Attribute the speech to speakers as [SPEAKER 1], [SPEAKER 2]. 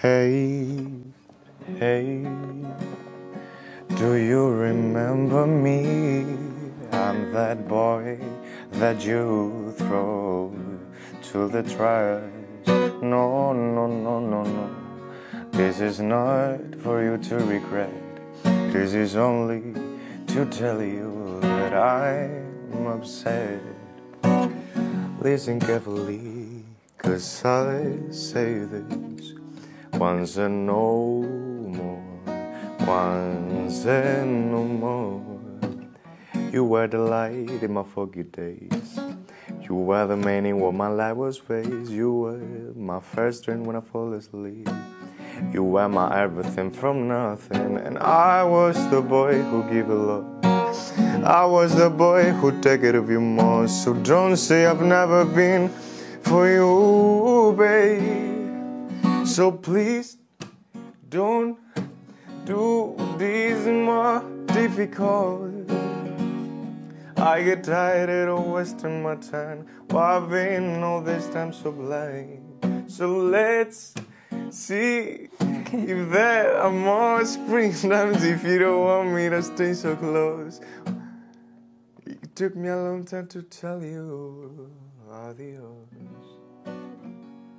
[SPEAKER 1] Hey, hey, do you remember me? I'm that boy that you throw to the trash. No, no, no, no, no. This is not for you to regret. This is only to tell you that I'm upset. Listen carefully, cause I say this once and no more, once and no more. You were the light in my foggy days. You were the meaning what my life was faced. You were my first dream when I fall asleep. You were my everything from nothing, and I was the boy who gave a lot. I was the boy who take it of you more. So don't say I've never been for you, babe. So please don't do this more difficult. I get tired of wasting my time. Why been all this time so blind? So let's see if there are more spring times if you don't want me to stay so close. It took me a long time to tell you.